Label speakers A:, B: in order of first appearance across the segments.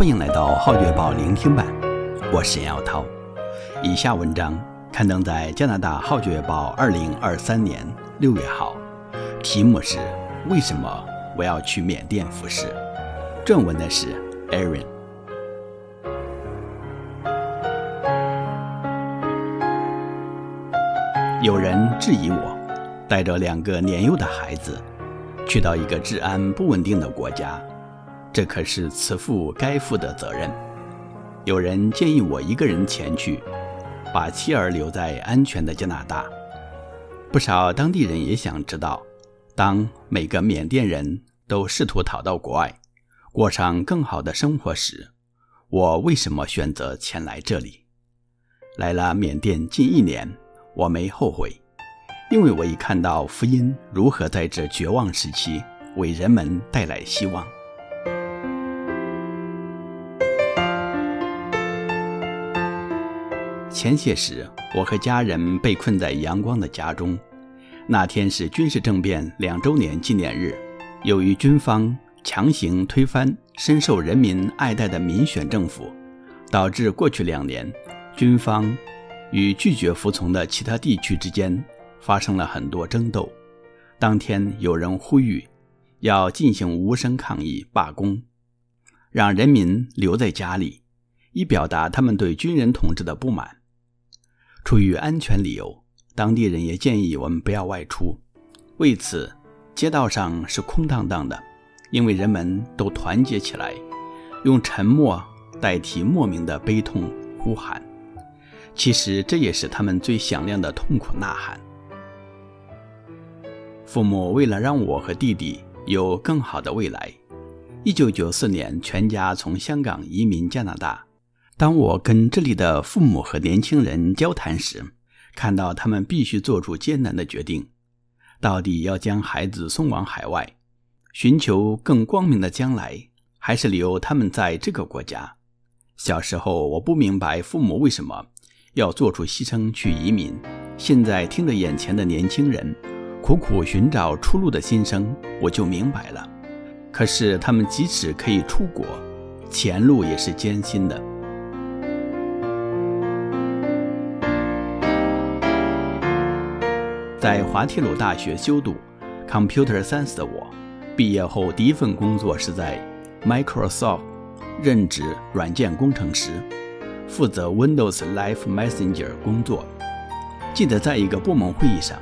A: 欢迎来到《浩月报》聆听版，我是严耀涛。以下文章刊登在加拿大《浩月报》二零二三年六月号，题目是“为什么我要去缅甸服侍》。正文的是 Aaron。有人质疑我，带着两个年幼的孩子，去到一个治安不稳定的国家，这可是慈父该负的责任。有人建议我一个人前去，把妻儿留在安全的加拿大。不少当地人也想知道，当每个缅甸人都试图逃到国外，过上更好的生活时，我为什么选择前来这里？来了缅甸近一年。我没后悔，因为我已看到福音如何在这绝望时期为人们带来希望。前些时，我和家人被困在阳光的家中。那天是军事政变两周年纪念日，由于军方强行推翻深受人民爱戴的民选政府，导致过去两年军方。与拒绝服从的其他地区之间发生了很多争斗。当天有人呼吁要进行无声抗议罢工，让人民留在家里，以表达他们对军人统治的不满。出于安全理由，当地人也建议我们不要外出。为此，街道上是空荡荡的，因为人们都团结起来，用沉默代替莫名的悲痛呼喊。其实这也是他们最响亮的痛苦呐喊。父母为了让我和弟弟有更好的未来，1994年全家从香港移民加拿大。当我跟这里的父母和年轻人交谈时，看到他们必须做出艰难的决定：到底要将孩子送往海外，寻求更光明的将来，还是留他们在这个国家？小时候我不明白父母为什么。要做出牺牲去移民，现在听着眼前的年轻人苦苦寻找出路的心声，我就明白了。可是他们即使可以出国，前路也是艰辛的。在滑铁卢大学修读 Computer Science 的我，毕业后第一份工作是在 Microsoft 任职软件工程师。负责 Windows Live Messenger 工作。记得在一个部门会议上，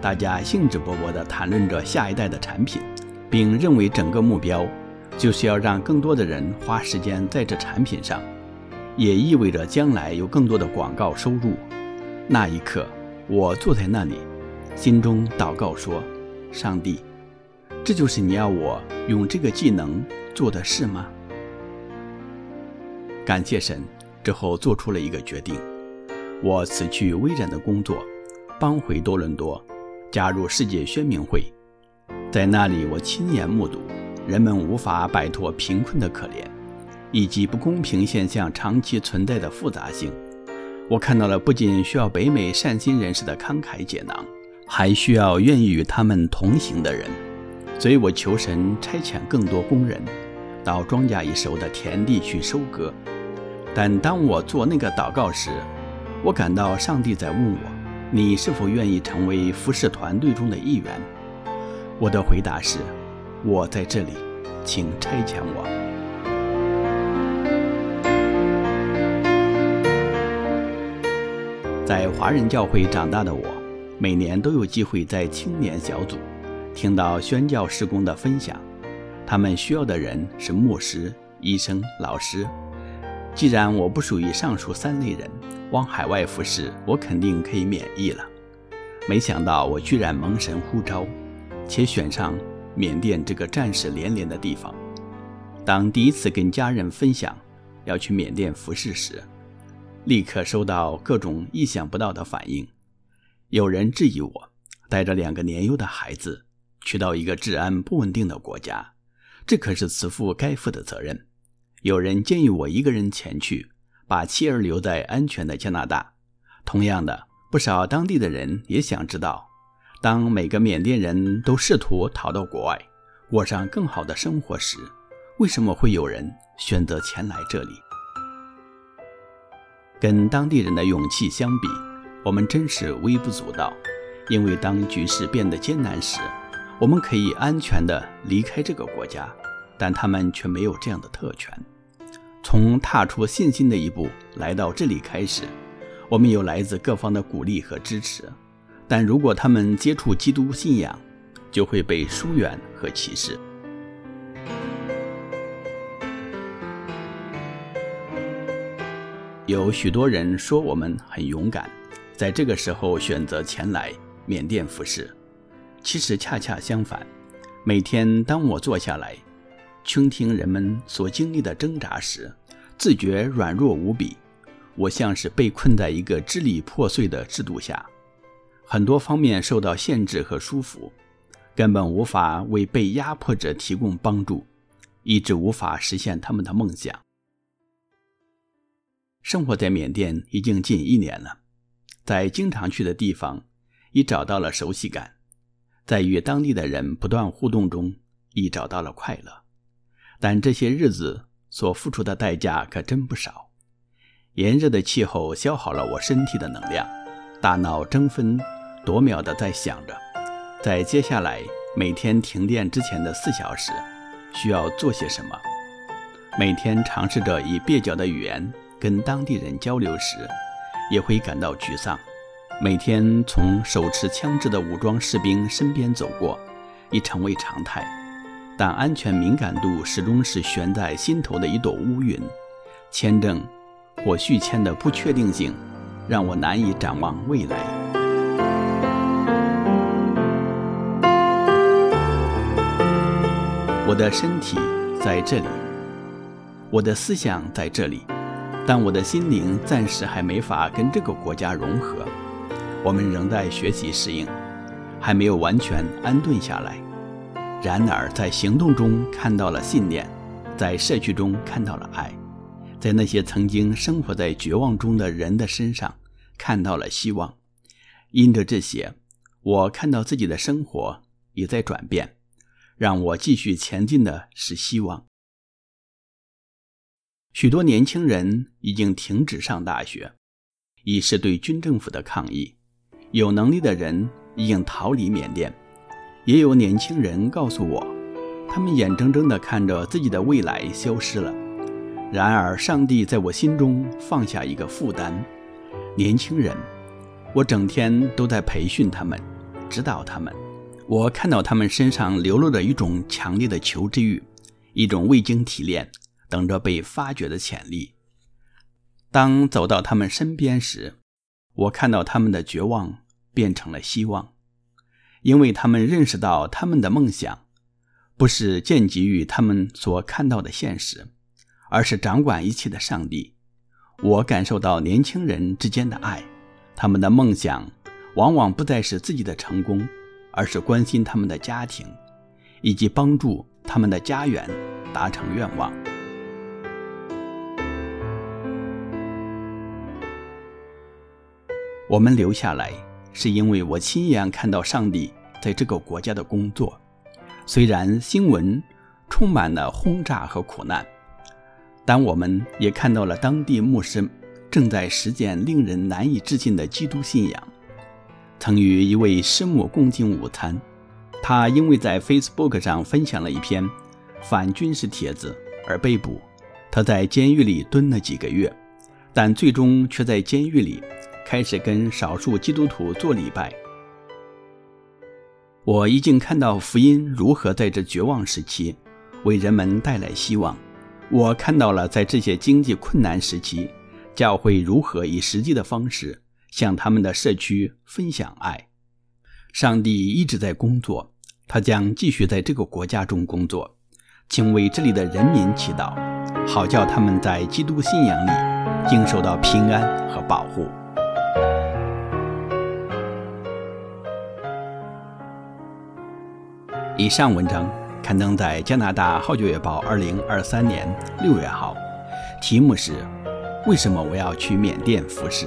A: 大家兴致勃勃地谈论着下一代的产品，并认为整个目标就是要让更多的人花时间在这产品上，也意味着将来有更多的广告收入。那一刻，我坐在那里，心中祷告说：“上帝，这就是你要我用这个技能做的事吗？”感谢神。之后做出了一个决定，我辞去微软的工作，搬回多伦多，加入世界宣明会。在那里，我亲眼目睹人们无法摆脱贫困的可怜，以及不公平现象长期存在的复杂性。我看到了不仅需要北美善心人士的慷慨解囊，还需要愿意与他们同行的人。所以我求神差遣更多工人，到庄稼已熟的田地去收割。但当我做那个祷告时，我感到上帝在问我：“你是否愿意成为服事团队中的一员？”我的回答是：“我在这里，请差遣我。” 在华人教会长大的我，每年都有机会在青年小组听到宣教事工的分享。他们需要的人是牧师、医生、老师。既然我不属于上述三类人，往海外服事，我肯定可以免疫了。没想到我居然蒙神呼召，且选上缅甸这个战事连连的地方。当第一次跟家人分享要去缅甸服事时，立刻收到各种意想不到的反应。有人质疑我带着两个年幼的孩子去到一个治安不稳定的国家，这可是慈父该负的责任。有人建议我一个人前去，把妻儿留在安全的加拿大。同样的，不少当地的人也想知道，当每个缅甸人都试图逃到国外，过上更好的生活时，为什么会有人选择前来这里？跟当地人的勇气相比，我们真是微不足道。因为当局势变得艰难时，我们可以安全地离开这个国家，但他们却没有这样的特权。从踏出信心的一步来到这里开始，我们有来自各方的鼓励和支持，但如果他们接触基督信仰，就会被疏远和歧视。有许多人说我们很勇敢，在这个时候选择前来。缅甸服侍，其实恰恰相反。每天当我坐下来，倾听人们所经历的挣扎时，自觉软弱无比。我像是被困在一个支离破碎的制度下，很多方面受到限制和束缚，根本无法为被压迫者提供帮助，一直无法实现他们的梦想。生活在缅甸已经近一年了，在经常去的地方。已找到了熟悉感，在与当地的人不断互动中，已找到了快乐。但这些日子所付出的代价可真不少。炎热的气候消耗了我身体的能量，大脑争分夺秒地在想着，在接下来每天停电之前的四小时，需要做些什么。每天尝试着以蹩脚的语言跟当地人交流时，也会感到沮丧。每天从手持枪支的武装士兵身边走过，已成为常态。但安全敏感度始终是悬在心头的一朵乌云。签证或续签的不确定性，让我难以展望未来。我的身体在这里，我的思想在这里，但我的心灵暂时还没法跟这个国家融合。我们仍在学习适应，还没有完全安顿下来。然而，在行动中看到了信念，在社区中看到了爱，在那些曾经生活在绝望中的人的身上看到了希望。因着这些，我看到自己的生活也在转变。让我继续前进的是希望。许多年轻人已经停止上大学，以示对军政府的抗议。有能力的人已经逃离缅甸，也有年轻人告诉我，他们眼睁睁地看着自己的未来消失了。然而，上帝在我心中放下一个负担：年轻人，我整天都在培训他们，指导他们。我看到他们身上流露着一种强烈的求知欲，一种未经提炼、等着被发掘的潜力。当走到他们身边时，我看到他们的绝望。变成了希望，因为他们认识到他们的梦想不是建基于他们所看到的现实，而是掌管一切的上帝。我感受到年轻人之间的爱，他们的梦想往往不再是自己的成功，而是关心他们的家庭，以及帮助他们的家园达成愿望。我们留下来。是因为我亲眼看到上帝在这个国家的工作，虽然新闻充满了轰炸和苦难，但我们也看到了当地牧师正在实践令人难以置信的基督信仰。曾与一位师母共进午餐，他因为在 Facebook 上分享了一篇反军事帖子而被捕，他在监狱里蹲了几个月，但最终却在监狱里。开始跟少数基督徒做礼拜。我已经看到福音如何在这绝望时期为人们带来希望。我看到了在这些经济困难时期，教会如何以实际的方式向他们的社区分享爱。上帝一直在工作，他将继续在这个国家中工作。请为这里的人民祈祷，好叫他们在基督信仰里经受到平安和保护。以上文章刊登在加拿大《号角月报》二零二三年六月号，题目是“为什么我要去缅甸服侍”，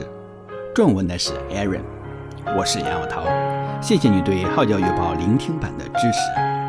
A: 撰文的是 Aaron，我是杨耀涛，谢谢你对《号角月报》聆听版的支持。